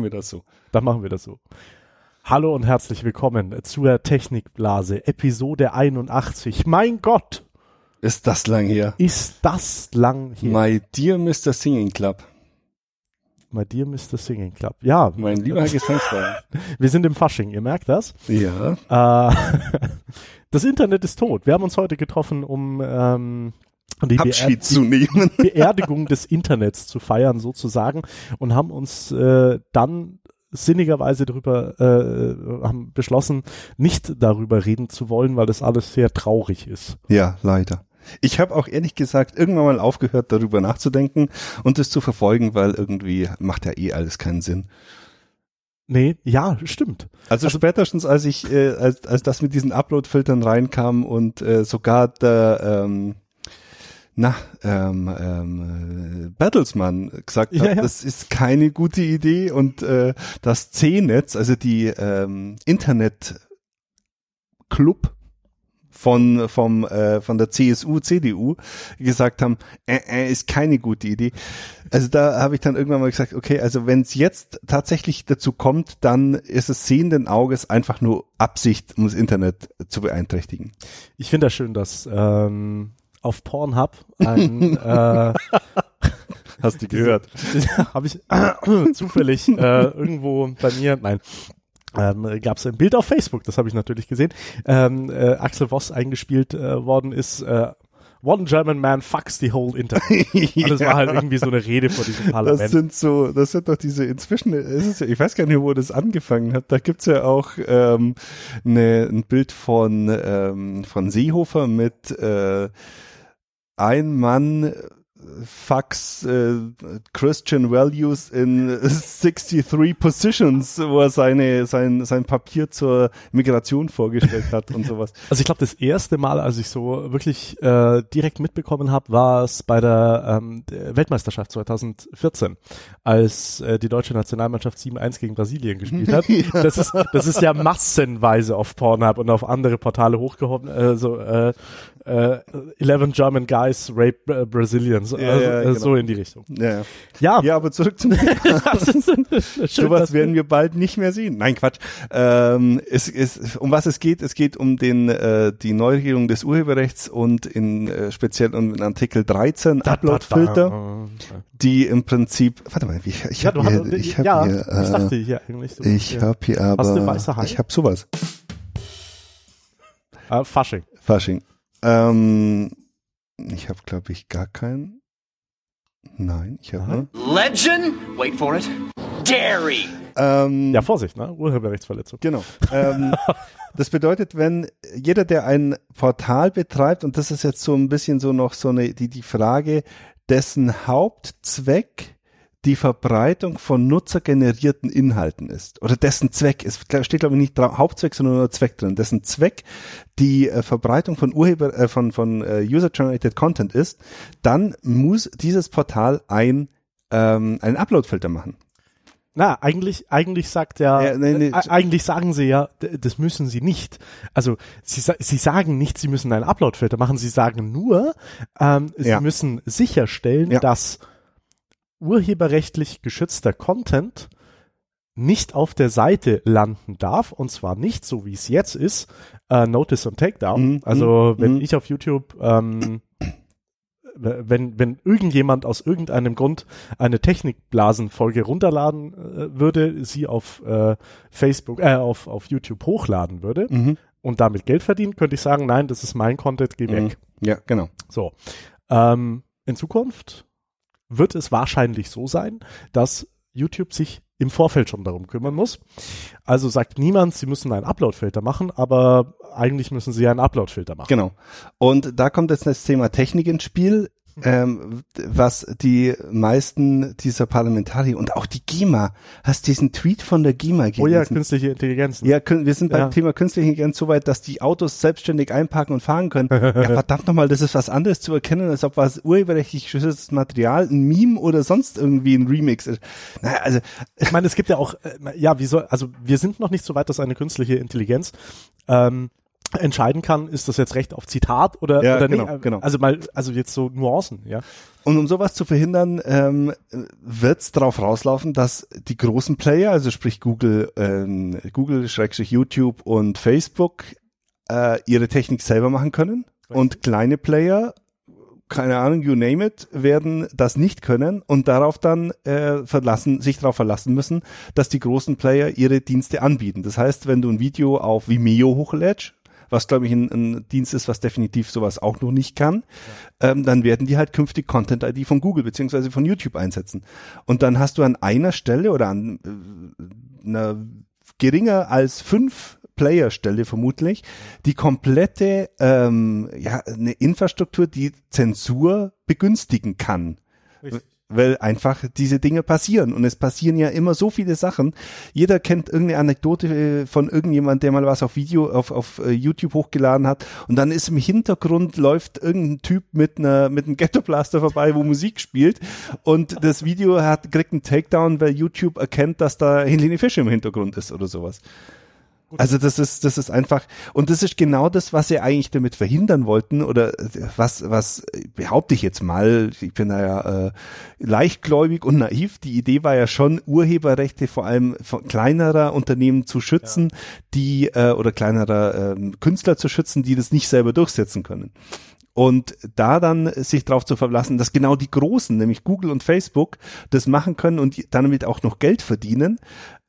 machen wir das so. Dann machen wir das so. Hallo und herzlich willkommen zur Technikblase, Episode 81. Mein Gott! Ist das lang her? Ist das lang her? My dear Mr. Singing Club. My dear Mr. Singing Club. Ja. Mein lieber Herr. Wir sind im Fasching, ihr merkt das? Ja. Äh, das Internet ist tot. Wir haben uns heute getroffen, um ähm, die, Abschied zu nehmen. die Beerdigung des Internets zu feiern sozusagen und haben uns äh, dann sinnigerweise darüber äh, haben beschlossen, nicht darüber reden zu wollen, weil das alles sehr traurig ist. Ja, leider. Ich habe auch ehrlich gesagt irgendwann mal aufgehört, darüber nachzudenken und es zu verfolgen, weil irgendwie macht ja eh alles keinen Sinn. Nee, ja, stimmt. Also, also spätestens als ich, äh, als, als das mit diesen Upload-Filtern reinkam und äh, sogar der ähm, na, ähm, ähm, Bertelsmann gesagt hat, Ja, ja. das ist keine gute Idee und äh, das C-Netz, also die ähm, Internet Club von vom äh, von der CSU CDU gesagt haben, äh, äh, ist keine gute Idee. Also da habe ich dann irgendwann mal gesagt, okay, also wenn es jetzt tatsächlich dazu kommt, dann ist es sehenden Auges einfach nur Absicht, um das Internet zu beeinträchtigen. Ich finde das schön, dass ähm, auf Pornhub ein äh, Hast du gehört? habe ich zufällig äh, irgendwo bei mir, nein, ähm, gab es ein Bild auf Facebook, das habe ich natürlich gesehen, ähm, äh, Axel Voss eingespielt äh, worden ist, äh, One German man fucks the whole Internet. Und das war halt irgendwie so eine Rede vor diesem Das Parlament. sind so, das sind doch diese, inzwischen ist es ja, ich weiß gar nicht, wo das angefangen hat. Da gibt's ja auch ähm, ne, ein Bild von, ähm, von Seehofer mit äh, ein Mann fucks äh, Christian Values in 63 Positions, wo er seine, sein, sein Papier zur Migration vorgestellt hat und sowas. Also ich glaube, das erste Mal, als ich so wirklich äh, direkt mitbekommen habe, war es bei der, ähm, Weltmeisterschaft 2014, als äh, die deutsche Nationalmannschaft 7-1 gegen Brasilien gespielt hat. Das ist, das ist ja massenweise auf Pornhub und auf andere Portale hochgehoben. Äh, so, äh, äh, 11 German guys rape äh, Brazilians. Ja, also, ja, äh, genau. So in die Richtung. Ja, ja. Ja, aber zurück zum Sowas werden wir bald nicht mehr sehen. Nein, Quatsch. Ähm, es, es, um was es geht? Es geht um den äh, die Neuregelung des Urheberrechts und in äh, speziell um den Artikel 13 Uploadfilter, die im Prinzip. Warte mal, ich, ich habe hier, hast, ich habe ja, hier, ich äh, dachte hier eigentlich. so- ich habe hier aber, Hast du weiße Haare? ich habe sowas. Ah, Fasching. Fasching. Ähm, ich habe, glaube ich, gar keinen. Nein, ich habe. nur- Legend? Wait for it. Dairy. Ähm, Ja, Vorsicht, ne? Urheberrechtsverletzung. Genau. Ähm, das bedeutet, wenn jeder, der ein Portal betreibt, und das ist jetzt so ein bisschen so noch so eine, die, die Frage, dessen Hauptzweck die Verbreitung von nutzergenerierten Inhalten ist. Oder dessen Zweck, es steht glaube ich nicht Hauptzweck, sondern nur Zweck drin, dessen Zweck die äh, Verbreitung von Urheber, äh, von, von äh, User-Generated Content ist, dann muss dieses Portal ein, ähm, einen Upload-Filter machen. Na, eigentlich, eigentlich sagt ja, Ja, nee, nee. äh, eigentlich sagen sie ja, das müssen sie nicht. Also sie, sie sagen nicht, sie müssen einen Uploadfilter machen, sie sagen nur, ähm, sie Ja. müssen sicherstellen, Ja. dass urheberrechtlich geschützter Content nicht auf der Seite landen darf und zwar nicht so wie es jetzt ist, äh, Notice und Takedown. Mhm, Also mhm, wenn mhm. ich auf YouTube ähm, wenn, wenn irgendjemand aus irgendeinem Grund eine Technikblasenfolge runterladen äh, würde, sie auf äh, Facebook, äh, auf, auf YouTube hochladen würde Mhm. und damit Geld verdient, könnte ich sagen, nein, das ist mein Content, geh weg. Ja, genau. So. Ähm, in Zukunft wird es wahrscheinlich so sein, dass YouTube sich im Vorfeld schon darum kümmern muss. Also sagt niemand, sie müssen einen Upload-Filter machen, aber eigentlich müssen sie einen Upload-Filter machen. Genau. Und da kommt jetzt das Thema Technik ins Spiel. Ähm, was die meisten dieser Parlamentarier und auch die GEMA, hast diesen Tweet von der GEMA Oh ja, gelesen? künstliche Intelligenz. ne? Ja, wir sind beim Ja. Thema künstliche Intelligenz so weit, dass die Autos selbstständig einparken und fahren können. ja, verdammt nochmal, das ist was anderes zu erkennen, als ob was urheberrechtlich geschütztes Material, ein Meme oder sonst irgendwie ein Remix ist. Naja, also, Ich meine, es gibt ja auch, äh, ja, wie soll, also wir sind noch nicht so weit, dass eine künstliche Intelligenz ähm, entscheiden kann, ist das jetzt Recht auf Zitat oder, Ja, oder genau, nicht. genau. Also mal, also jetzt so Nuancen, ja. Und um sowas zu verhindern, ähm, wird's darauf rauslaufen, dass die großen Player, also sprich Google, ähm, Google, Schrägstrich YouTube und Facebook, äh, ihre Technik selber machen können. Und kleine Player, keine Ahnung, you name it, werden das nicht können und darauf dann äh, verlassen, sich darauf verlassen müssen, dass die großen Player ihre Dienste anbieten. Das heißt, wenn du ein Video auf Vimeo hochlädst, was glaube ich ein, ein Dienst ist, was definitiv sowas auch noch nicht kann, ähm, dann werden die halt künftig Content ID von Google beziehungsweise von YouTube einsetzen. Und dann hast du an einer Stelle oder an äh, einer geringer als fünf Player-Stelle vermutlich die komplette ähm, ja eine Infrastruktur, die Zensur begünstigen kann weil einfach diese Dinge passieren und es passieren ja immer so viele Sachen. Jeder kennt irgendeine Anekdote äh, von irgendjemand, der mal was auf Video auf, auf äh, YouTube hochgeladen hat und dann ist im Hintergrund läuft irgendein Typ mit einer mit einem Ghetto Blaster vorbei, wo Musik spielt und das Video hat kriegt einen Takedown, weil YouTube erkennt, dass da Helene Fischer im Hintergrund ist oder sowas. Also das ist, das ist einfach, und das ist genau das, was sie eigentlich damit verhindern wollten, oder äh, was, was äh, behaupte ich jetzt mal, ich bin da ja äh, leichtgläubig und naiv, die Idee war ja schon, Urheberrechte vor allem von kleinerer Unternehmen zu schützen, die, äh, oder kleinerer ähm, Künstler zu schützen, die das nicht selber durchsetzen können. Und da dann sich darauf zu verlassen, dass genau die Großen, nämlich Google und Facebook, das machen können und damit auch noch Geld verdienen,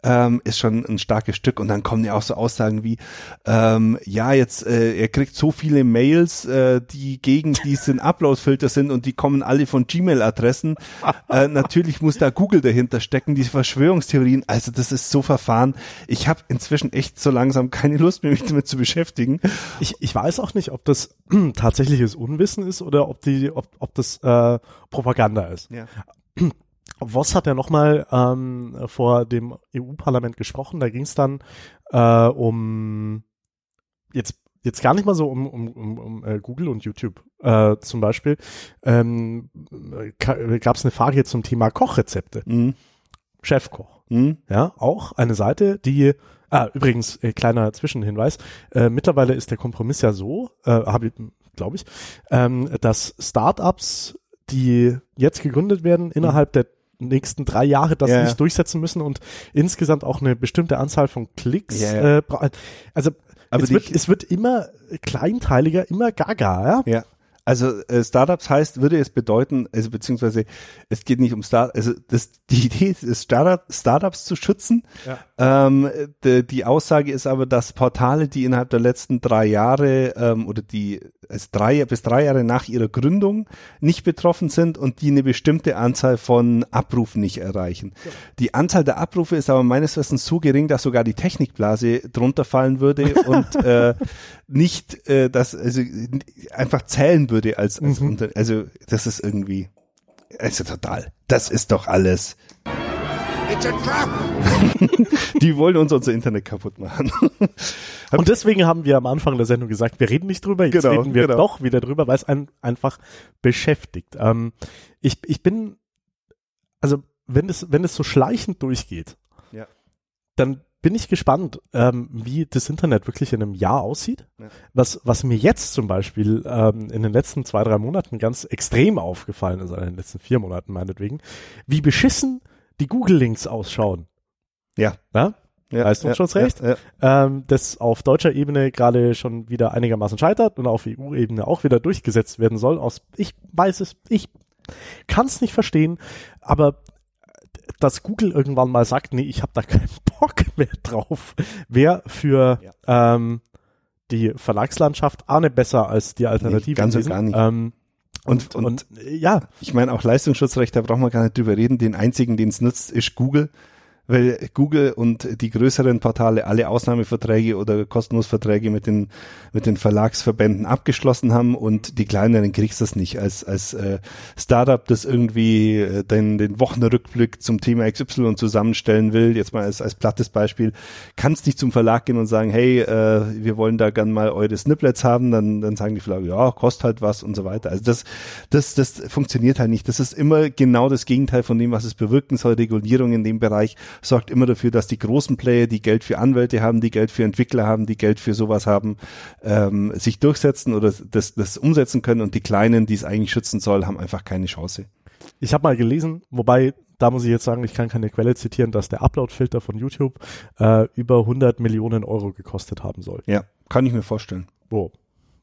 ähm, ist schon ein starkes Stück. Und dann kommen ja auch so Aussagen wie, ähm, ja, jetzt, äh, er kriegt so viele Mails, äh, die gegen diesen Upload-Filter sind und die kommen alle von Gmail-Adressen. äh, natürlich muss da Google dahinter stecken, diese Verschwörungstheorien. Also das ist so verfahren. Ich habe inzwischen echt so langsam keine Lust mehr, mich damit zu beschäftigen. Ich, ich weiß auch nicht, ob das tatsächliches Unwissen ist oder ob die, ob, ob das äh, Propaganda ist. Ja. Voss hat ja nochmal ähm, vor dem EU-Parlament gesprochen. Da ging es dann äh, um jetzt jetzt gar nicht mal so um, um, um, um äh, Google und YouTube äh, zum Beispiel. Ähm, Gab es eine Frage zum Thema Kochrezepte. Mhm. Chefkoch. Mhm. Ja, auch eine Seite, die Ah, übrigens, äh, kleiner Zwischenhinweis. Äh, mittlerweile ist der Kompromiss ja so, äh, glaube ich, ähm, dass Startups, die jetzt gegründet werden, innerhalb der nächsten drei Jahre das ja. nicht durchsetzen müssen und insgesamt auch eine bestimmte Anzahl von Klicks. Ja. Äh, also Aber es, wird, es wird immer kleinteiliger, immer gaga, ja. Ja. Also äh, Startups heißt, würde es bedeuten, also beziehungsweise es geht nicht um Start, also das, die Idee ist, Startup, Startups zu schützen. Ja. Ähm, die, die Aussage ist aber, dass Portale, die innerhalb der letzten drei Jahre ähm, oder die es drei bis drei Jahre nach ihrer Gründung nicht betroffen sind und die eine bestimmte Anzahl von Abrufen nicht erreichen. Die Anzahl der Abrufe ist aber meines Wissens so gering, dass sogar die Technikblase drunter fallen würde und äh, nicht äh, das also einfach zählen würde als, als unter, also das ist irgendwie also total. Das ist doch alles. It's a trap! Die wollen uns unser Internet kaputt machen. Und deswegen haben wir am Anfang der Sendung gesagt, wir reden nicht drüber, jetzt Genau, reden wir genau. doch wieder drüber, weil es einen einfach beschäftigt. Ähm, ich, ich bin, also wenn es, wenn es so schleichend durchgeht, Ja. dann bin ich gespannt, ähm, wie das Internet wirklich in einem Jahr aussieht. Ja. Was, was mir jetzt zum Beispiel ähm, in den letzten zwei, drei Monaten ganz extrem aufgefallen ist, also in den letzten vier Monaten meinetwegen, wie beschissen die Google-Links ausschauen. Ja. Ja? ja Leistungsschutzrecht? Ja, ja. ähm, das auf deutscher Ebene gerade schon wieder einigermaßen scheitert und auf EU-Ebene auch wieder durchgesetzt werden soll. Aus, ich weiß es, ich kann es nicht verstehen, aber dass Google irgendwann mal sagt, nee, ich habe da keinen Bock mehr drauf, wäre für ähm, die Verlagslandschaft auch nicht besser als die Alternative. Nee, ganz und gar nicht. Ähm, Und, und, und, äh, ja, ich meine auch Leistungsschutzrecht, da brauchen wir gar nicht drüber reden. Den einzigen, den es nutzt, ist Google. Weil Google und die größeren Portale alle Ausnahmeverträge oder Kostenlosverträge mit den, mit den Verlagsverbänden abgeschlossen haben und die kleineren kriegst das nicht. Als, als äh, Startup, das irgendwie äh, den, den Wochenrückblick zum Thema XY zusammenstellen will, jetzt mal als, als plattes Beispiel, kannst nicht zum Verlag gehen und sagen, hey, äh, wir wollen da gern mal eure Snippets haben, dann, dann sagen die Verlage, ja, kostet halt was und so weiter. Also das, das, das funktioniert halt nicht. Das ist immer genau das Gegenteil von dem, was es bewirken soll. Regulierung in dem Bereich sorgt immer dafür, dass die großen Player, die Geld für Anwälte haben, die Geld für Entwickler haben, die Geld für sowas haben, ähm, sich durchsetzen oder das, das umsetzen können und die Kleinen, die es eigentlich schützen soll, haben einfach keine Chance. Ich habe mal gelesen, wobei da muss ich jetzt sagen, ich kann keine Quelle zitieren, dass der Upload-Filter von YouTube äh, über 100 Millionen Euro gekostet haben soll. Ja, kann ich mir vorstellen. Oh.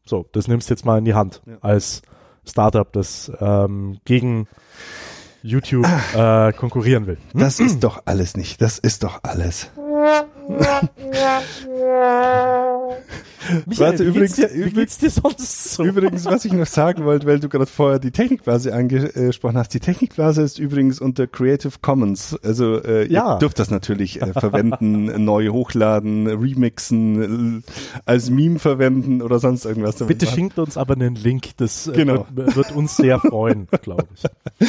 So, das nimmst du jetzt mal in die Hand Ja. als Startup, das ähm, gegen YouTube äh, konkurrieren will. Das ist doch alles nicht. Das ist doch alles. Warte, wie übrigens- dir, sonst so? Übrigens, was ich noch sagen wollte, weil du gerade vorher die Technikblase angesprochen hast. Die Technikblase ist übrigens unter Creative Commons. Also äh, Ja. ihr dürft das natürlich äh, verwenden, neu hochladen, remixen, äh, als Meme verwenden oder sonst irgendwas. damit Bitte machen. schenkt uns aber einen Link, das äh, Genau. wird, wird uns sehr freuen, glaube ich.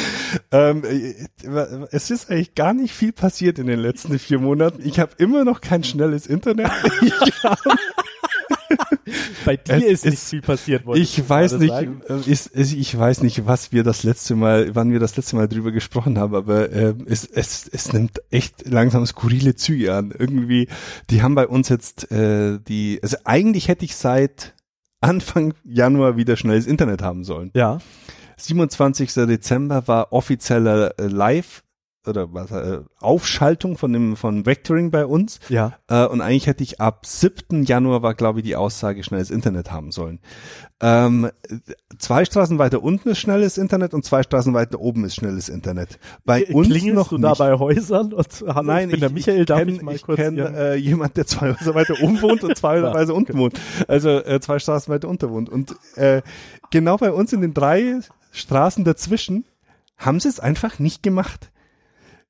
Ähm, äh, es ist eigentlich gar nicht viel passiert in den letzten vier Monaten. Ich habe immer noch kein schnelles Internet. Bei dir Es ist nicht ist- viel passiert. wollte Ich weiß gerade nicht, äh, ist, ist, ich weiß nicht, was wir das letzte Mal, wann wir das letzte Mal drüber gesprochen haben, aber äh, es, es, es nimmt echt langsam skurrile Züge an. Irgendwie, die haben bei uns jetzt äh, die, also eigentlich hätte ich seit Anfang Januar wieder schnelles Internet haben sollen. Ja, 27. Dezember war offizieller äh, Live oder was, äh, Aufschaltung von dem von Vectoring bei uns. ja. Äh, und eigentlich hätte ich ab 7. Januar war, glaube ich, die Aussage, schnelles Internet haben sollen. Ähm, zwei Straßen weiter unten ist schnelles Internet und zwei Straßen weiter oben ist schnelles Internet. Bei uns Klingelst noch du nicht. da bei Häusern? Und, hallo, Nein, ich bin der Michael, darf ich, mal ich kurz kenn, Ihren- äh, jemand, der zwei Häuser weiter oben wohnt und zwei Häuser Ah, weiter unten wohnt. Also äh, zwei Straßen weiter unter wohnt. Und äh, genau bei uns in den drei Straßen dazwischen haben sie es einfach nicht gemacht.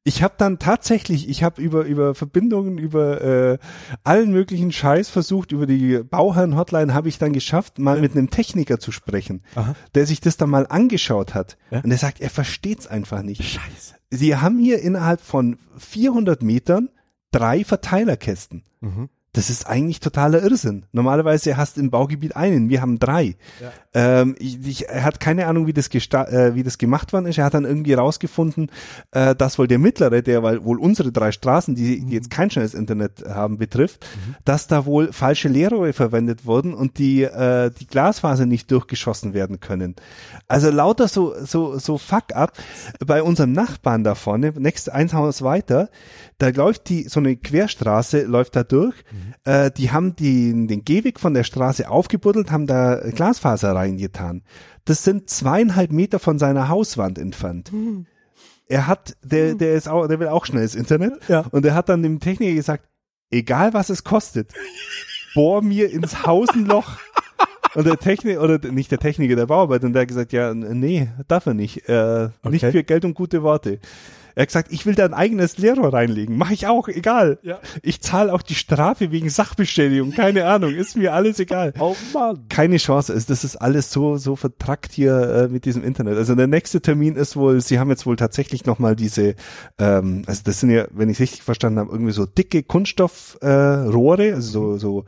Ich habe dann tatsächlich, ich habe über über Verbindungen, über äh, allen möglichen Scheiß versucht, über die Bauherren-Hotline habe ich dann geschafft, mal mit einem Techniker zu sprechen, Aha. der sich das dann mal angeschaut hat. Ja. Und der sagt, er versteht's einfach nicht. Scheiße. Sie haben hier innerhalb von 400 Metern drei Verteilerkästen. Mhm. Das ist eigentlich totaler Irrsinn. Normalerweise hast du im Baugebiet einen, wir haben drei. Ähm, ich, ich, er hat keine Ahnung, wie das, äh, wie das gemacht worden ist. Er hat dann irgendwie rausgefunden, äh, dass wohl der mittlere, der weil wohl unsere drei Straßen, die, die jetzt kein schnelles Internet haben, betrifft, dass da wohl falsche Leerrohre verwendet wurden und die, äh, die Glasfaser nicht durchgeschossen werden können. Also lauter so, so, so fuck up. Bei unserem Nachbarn da vorne, nächste eins Haus weiter, da läuft die, so eine Querstraße läuft da durch. Äh, die haben die, den Gehweg von der Straße aufgebuddelt, haben da Glasfaser reingetan. Das sind zweieinhalb Meter von seiner Hauswand entfernt. Er hat, der, der ist auch, der will auch schnelles Internet. Ja. Und er hat dann dem Techniker gesagt, egal was es kostet, bohr mir ins Haus ein Loch. Und der Techniker, oder nicht der Techniker, der Bauarbeiter, und der hat gesagt, ja, nee, darf er nicht. Äh, Nicht Okay. für Geld und gute Worte. Er hat gesagt, ich will da ein eigenes Leerrohr reinlegen. Mach ich auch, egal. Ja. Ich zahle auch die Strafe wegen Sachbeschädigung. Keine Ahnung, ist mir alles egal. Oh Mann. Keine Chance ist, das ist alles so, so vertrackt hier äh, mit diesem Internet. Also der nächste Termin ist wohl, sie haben jetzt wohl tatsächlich nochmal diese, ähm, also das sind ja, wenn ich richtig verstanden habe, irgendwie so dicke Kunststoffrohre, äh, also so, so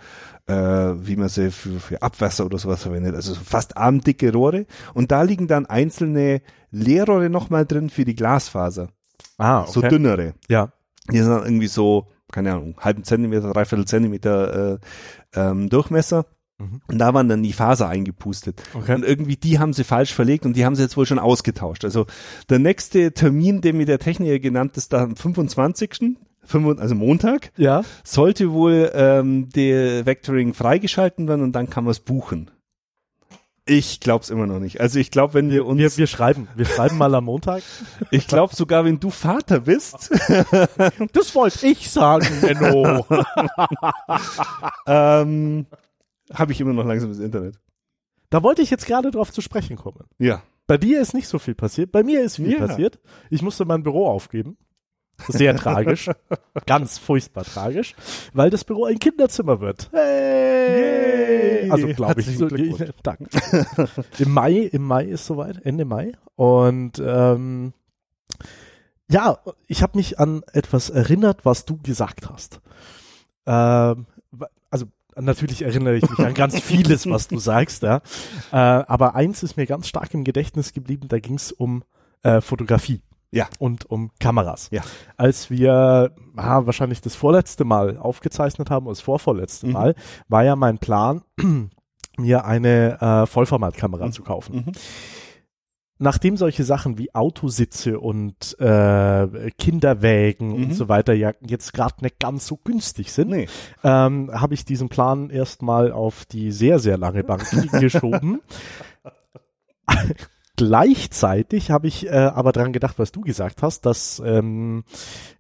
äh, wie man sie für, für Abwasser oder sowas verwendet, also so fast armdicke Rohre. Und da liegen dann einzelne Leerrohre nochmal drin für die Glasfaser, Ah, okay. so dünnere. Ja. Die sind dann irgendwie so, keine Ahnung, halben Zentimeter, dreiviertel Zentimeter äh, ähm, Durchmesser. Mhm. Und da waren dann die Faser eingepustet. Okay. Und irgendwie die haben sie falsch verlegt und die haben sie jetzt wohl schon ausgetauscht. Also der nächste Termin, den mir der Techniker genannt ist, da am 25. 25 Also Montag, Ja. sollte wohl ähm, der Vectoring freigeschalten werden und dann kann man es buchen. Ich glaub's immer noch nicht. Also ich glaube, wenn wir uns, Wir, wir schreiben. Wir schreiben mal am Montag. ich glaube sogar, wenn du Vater bist, Das wollte ich sagen, Menno. ähm, habe ich immer noch langsam das Internet. da wollte ich jetzt gerade drauf zu sprechen kommen. Ja. Bei dir ist nicht so viel passiert. Bei mir ist viel Ja. passiert. Ich musste mein Büro aufgeben. Sehr tragisch. Ganz furchtbar tragisch. Weil das Büro ein Kinderzimmer wird. Hey! Yay! Also glaube ich. So. Danke. Im Mai, im Mai ist soweit, Ende Mai. Und ähm, ja, ich habe mich an etwas erinnert, was du gesagt hast. Ähm, also natürlich erinnere ich mich an ganz vieles, was du sagst, ja. Äh, aber eins ist mir ganz stark im Gedächtnis geblieben, da ging es um äh, Fotografie. Ja. und um Kameras. Ja. Als wir ah, wahrscheinlich das vorletzte Mal aufgezeichnet haben, oder das vorvorletzte Mhm. Mal, war ja mein Plan, mir eine äh, Vollformatkamera Mhm. zu kaufen. Mhm. Nachdem solche Sachen wie Autositze und äh, Kinderwägen Mhm. und so weiter ja jetzt gerade nicht ganz so günstig sind, Nee. ähm, habe ich diesen Plan erstmal auf die sehr, sehr lange Bank geschoben. Gleichzeitig habe ich äh, aber dran gedacht, was du gesagt hast, dass ähm,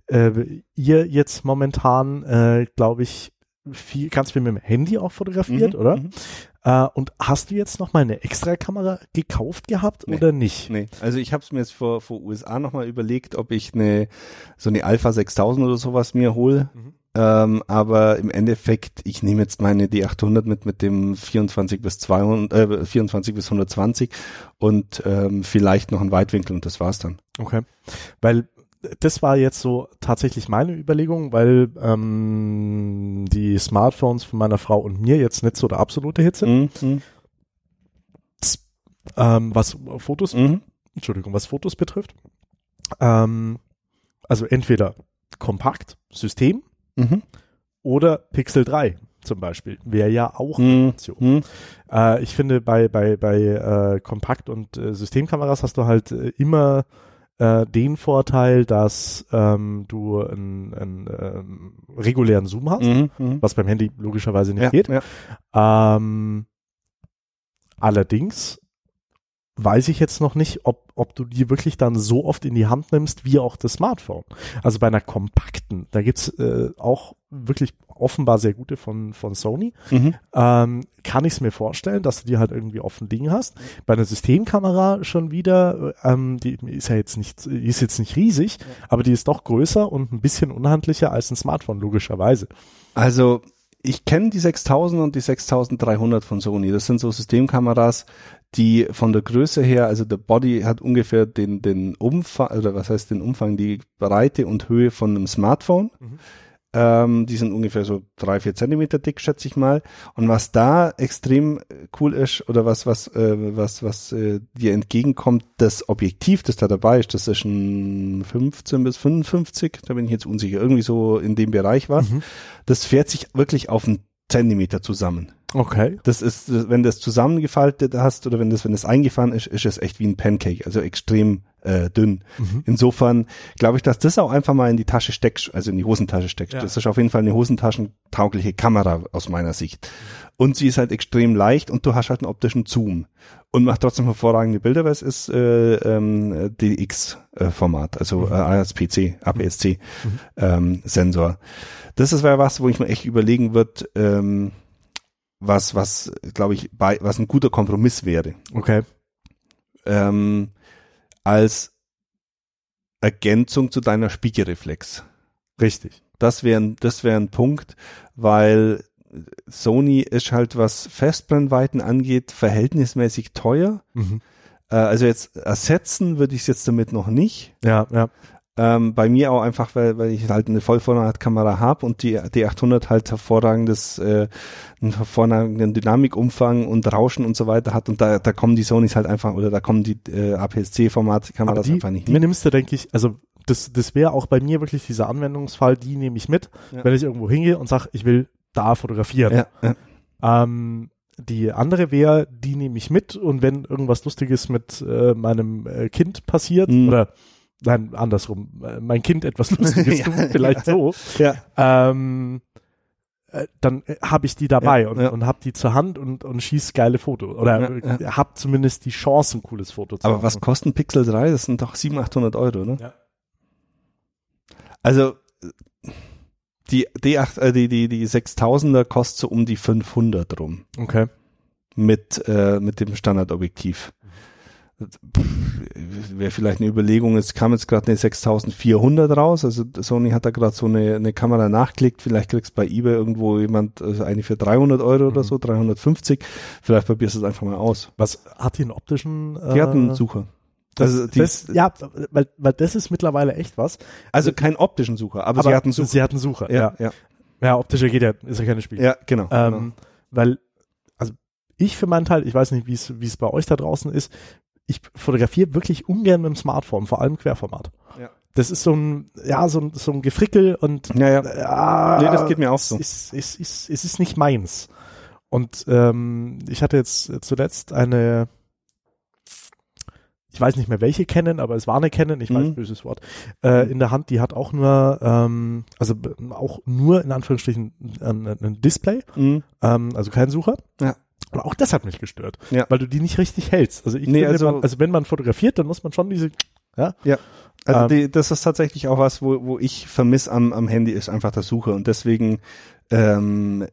äh, ihr jetzt momentan, äh, glaube ich, viel, ganz viel mit dem Handy auch fotografiert, Mhm, oder? mhm. Äh, und hast du jetzt noch mal eine extra Kamera gekauft gehabt Nee. oder nicht? Nee, also ich habe es mir jetzt vor, vor USA nochmal überlegt, ob ich eine so eine Alpha 6000 oder sowas mir hole. Mhm. Ähm, aber im Endeffekt, ich nehme jetzt meine D800 mit mit dem 24 bis 200, äh, 24 bis 120 und ähm, vielleicht noch ein Weitwinkel und das war's dann. Okay. Weil das war jetzt so tatsächlich meine Überlegung, weil ähm, die Smartphones von meiner Frau und mir jetzt nicht so der absolute Hit sind. Mhm. Ähm, was Fotos, Mhm. Entschuldigung, was Fotos betrifft. Ähm, also entweder kompakt, System Mhm. oder Pixel 3 zum Beispiel. Wäre ja auch Mhm. eine Option. Mhm. Äh, ich finde, bei, bei, bei äh, Kompakt- und äh, Systemkameras hast du halt äh, immer äh, den Vorteil, dass ähm, du einen, einen ähm, regulären Zoom hast, Mhm. Mhm. was beim Handy logischerweise nicht Ja, geht. ja. Ähm, allerdings weiß ich jetzt noch nicht, ob, ob du die wirklich dann so oft in die Hand nimmst, wie auch das Smartphone. Also bei einer kompakten, da gibt's äh, auch wirklich offenbar sehr gute von, von Sony. Mhm. Ähm, kann ich es mir vorstellen, dass du die halt irgendwie offen liegen hast. Bei einer Systemkamera schon wieder, ähm, die ist ja jetzt nicht, die ist jetzt nicht riesig, aber die ist doch größer und ein bisschen unhandlicher als ein Smartphone, logischerweise. Also ich kenne die 6000 und die 6300 von Sony. Das sind so Systemkameras, die von der Größe her, also der Body hat ungefähr den, den Umfang, oder was heißt den Umfang, die Breite und Höhe von einem Smartphone. Mhm. Ähm, die sind ungefähr so drei, vier Zentimeter dick, schätze ich mal. Und was da extrem cool ist, oder was, was, äh, was, was äh, dir entgegenkommt, das Objektiv, das da dabei ist, das ist ein 15 bis 55, da bin ich jetzt unsicher, irgendwie so in dem Bereich was. Mhm. Das fährt sich wirklich auf einen Zentimeter zusammen. Okay. Das ist, wenn du das zusammengefaltet hast oder wenn das, wenn das eingefahren ist, ist es echt wie ein Pancake, also extrem äh, dünn. Mhm. Insofern glaube ich, dass das auch einfach mal in die Tasche steckst, also in die Hosentasche steckst. Ja. Das ist auf jeden Fall eine hosentaschentaugliche Kamera aus meiner Sicht. Und sie ist halt extrem leicht und du hast halt einen optischen Zoom und macht trotzdem hervorragende Bilder, weil es ist äh, ähm, DX-Format, also äh, ASPC, APS-C Mhm. ähm, Sensor. Das ist was, wo ich mir echt überlegen wird, ähm, was, was, glaube ich, bei, was ein guter Kompromiss wäre Okay. ähm, als Ergänzung zu deiner Spiegelreflex. Richtig. Das wäre ein, das wäre ein Punkt, weil Sony ist halt, was Festbrennweiten angeht, verhältnismäßig teuer. Mhm. Äh, also jetzt ersetzen würde ich es jetzt damit noch nicht. Ja, ja. Ähm, bei mir auch einfach, weil, weil ich halt eine Vollformatkamera habe und die D800 halt hervorragendes, äh, einen hervorragenden Dynamikumfang und Rauschen und so weiter hat und da, da kommen die Sonys halt einfach oder da kommen die äh, APS-C-Formatkameras die, einfach nicht die hin. nimmst du, denke ich, also das, das wäre auch bei mir wirklich dieser Anwendungsfall, die nehme ich mit, Ja. wenn ich irgendwo hingehe und sage, ich will da fotografieren. Ja, ja. Ähm, die andere wäre, die nehme ich mit und wenn irgendwas Lustiges mit äh, meinem äh, Kind passiert Mhm. oder nein, andersrum, äh, mein Kind etwas Lustiges Ja, tut, vielleicht so, ja. ähm, äh, dann äh, habe ich die dabei Ja, und, ja. und habe die zur Hand und, und schieß geile Fotos oder Ja, äh, hab zumindest die Chance, ein cooles Foto zu Aber machen. was kostet Pixel 3? Das sind doch 700, 800 Euro, ne? Ja. Also die D8, äh, die, die, die 6000er kostet so um die 500 rum. Okay. mit, äh, mit dem Standardobjektiv. Wäre vielleicht eine Überlegung, es kam jetzt gerade eine 6400 raus, also Sony hat da gerade so eine, eine Kamera nachgelegt, vielleicht kriegst du bei eBay irgendwo jemand also eine für 300 Euro oder Mhm. so, 350, vielleicht probierst du es einfach mal aus. Was hat die einen optischen? Äh, Die hat einen Sucher. das, also die das, ja, weil, weil das ist mittlerweile echt was. Also keinen optischen Sucher, aber, sie hat einen Sucher. Sie hat einen Sucher. Ja, ja, ja, ja. optischer geht ja, ist ja keine Spiel. ja, genau. Ähm, Weil, also ich für meinen Teil, ich weiß nicht, wie es wie es bei euch da draußen ist, ich fotografiere wirklich ungern mit dem Smartphone, vor allem Querformat. Ja. Das ist so ein, ja, so ein, so ein Gefrickel und Ja, ja. ja, Nee, das geht mir auch so. Es ist, es ist, es ist nicht meins. Und ähm, ich hatte jetzt zuletzt eine, ich weiß nicht mehr welche kennen, aber es war eine kennen, ich weiß, Mhm. böses Wort, äh, in der Hand, die hat auch nur, ähm, also auch nur in Anführungsstrichen ein, ein Display, Mhm. ähm, also kein Sucher. Ja. Und auch das hat mich gestört, Ja. weil du die nicht richtig hältst. Also ich Nee, finde, also- man, also wenn man fotografiert, dann muss man schon diese, ja, Also Ähm, die, das ist tatsächlich auch was, wo, wo ich vermisse am, am Handy, ist einfach der Suche. Und deswegen, ähm,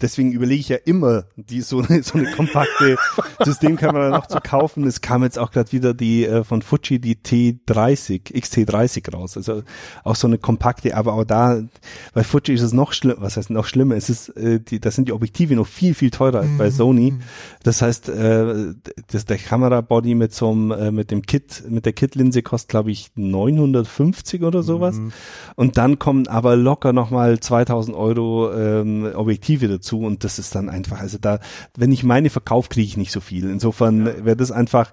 deswegen überlege ich ja immer, die so eine, so eine kompakte Systemkamera noch zu kaufen. Es kam jetzt auch gerade wieder die äh, von Fuji, die T30, XT30 raus. Also auch so eine kompakte, aber auch da, bei Fuji ist es noch schlimmer, was heißt noch schlimmer? Es ist, äh, die, da sind die Objektive noch viel, viel teurer als bei Sony. Das heißt, äh, das, der Kamerabody mit so einem, äh, mit dem Kit, mit der Kit-Linse kostet, glaube ich, 950 oder sowas. Und dann kommen aber locker nochmal 2000 Euro ähm, Objektive dazu und das ist dann einfach, also da, wenn ich meine verkaufe, kriege ich nicht so viel. Insofern wäre das einfach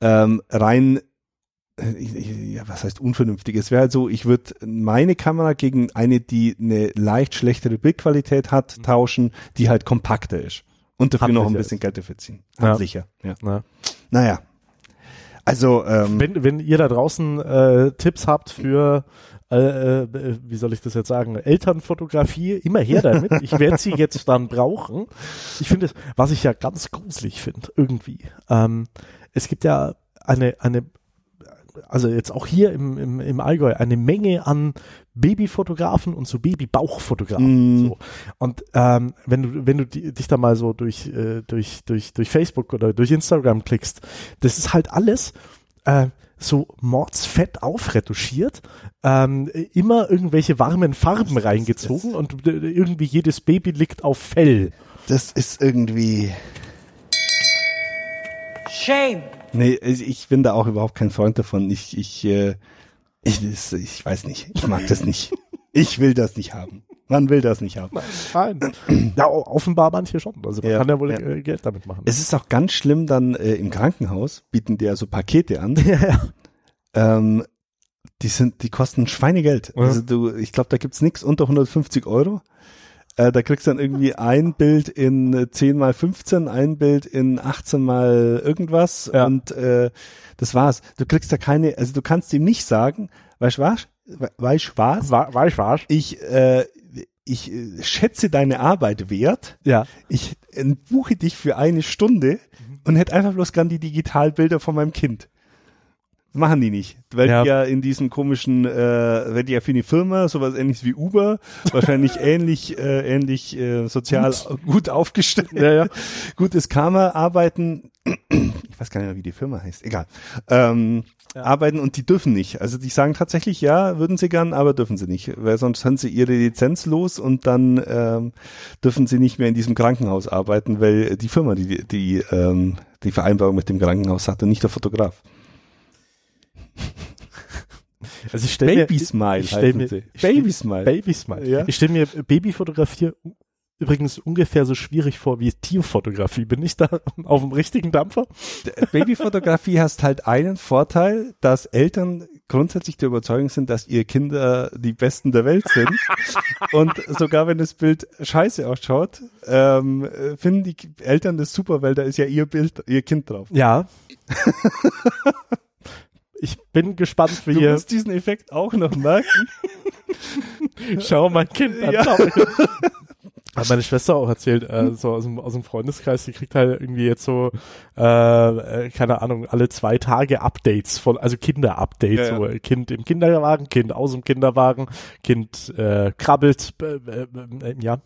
ähm, rein äh, ja, was heißt unvernünftig? Es wäre halt so, ich würde meine Kamera gegen eine, die eine leicht schlechtere Bildqualität hat, tauschen, die halt kompakter ist. Und dafür noch ein Handlicher bisschen ist. Geld dafür ziehen. Ja. Handlicher, ja. na. Naja. Also, ähm, Wenn, wenn ihr da draußen äh, Tipps habt für, äh, wie soll ich das jetzt sagen, Elternfotografie, immer her damit. Ich werde sie jetzt dann brauchen. Ich finde, es- was ich ja ganz gruselig finde, irgendwie. Ähm, es gibt ja eine, eine, also jetzt auch hier im, im, im Allgäu, eine Menge an Babyfotografen und so Babybauchfotografen. Mm. So. Und ähm, wenn du, wenn du die, dich da mal so durch, äh, durch, durch, durch Facebook oder durch Instagram klickst, das ist halt alles äh, so mordsfett aufretuschiert, ähm, immer irgendwelche warmen Farben reingezogen und äh, irgendwie jedes Baby liegt auf Fell. das ist irgendwie, Shame. nee, ich bin da auch überhaupt kein Freund davon. Ich, ich, äh, ich, das- ich weiß nicht. Ich mag das nicht. Ich will das nicht haben. Man will das nicht haben. Nein. ja, offenbar manche schon. Also man Ja, kann ja wohl ja. äh, Geld damit machen. Es ist auch ganz schlimm dann äh, im Krankenhaus, bieten die ja so Pakete an. ja, ja. Ähm, die sind, die kosten Schweinegeld. Ja. Also du, ich glaube, da gibt's nix unter 150 Euro. Äh, da kriegst du dann irgendwie ein Bild in äh, 10 mal 15, ein Bild in 18 mal irgendwas Ja. und äh, das war's. Du kriegst da keine, also du kannst ihm nicht sagen, weißt du was? We- Weißt du was? War ich war's? Ich, äh, ich äh, schätze deine Arbeit wert. Ja. Ich buche dich für eine Stunde und hätte einfach bloß gern die Digitalbilder von meinem Kind. Machen die nicht, weil Ja. die ja in diesem komischen, äh, weil die ja für eine Firma sowas ähnliches wie Uber, wahrscheinlich ähnlich, äh, ähnlich äh, sozial gut, aufgestellt, Ja, ja. gutes Karma arbeiten. Ich weiß gar nicht mehr, wie die Firma heißt. Egal. Ähm, Arbeiten und die dürfen nicht. Also die sagen tatsächlich, ja, würden sie gern, aber dürfen sie nicht, weil sonst sind sie ihre Lizenz los und dann ähm, dürfen sie nicht mehr in diesem Krankenhaus arbeiten, weil die Firma die die ähm, die Vereinbarung mit dem Krankenhaus hat und nicht der Fotograf. Also ich stelle mir, Baby Smile ich stell mir, stell- Baby Smile. Baby Smile. Ja. Ich stelle mir Babyfotografie übrigens ungefähr so schwierig vor wie Tierfotografie. Bin ich da auf dem richtigen Dampfer? Babyfotografie hast halt einen Vorteil, dass Eltern grundsätzlich der Überzeugung sind, dass ihre Kinder die Besten der Welt sind. Und sogar wenn das Bild scheiße ausschaut, ähm, äh, finden die Eltern das super, weil da ist ja ihr Bild, ihr Kind drauf. Ja. ich bin gespannt, wie Du ihr. musst diesen Effekt auch noch merken. Schau mein Kind an. Ja. Hat meine Schwester auch erzählt, äh, so aus dem, aus dem Freundeskreis, die kriegt halt irgendwie jetzt so, äh, äh, keine Ahnung, alle zwei Tage Updates von, also Kinder-Updates, Ja, ja. so äh, Kind im Kinderwagen, Kind aus dem Kinderwagen, Kind äh, krabbelt, äh, äh, äh, ja.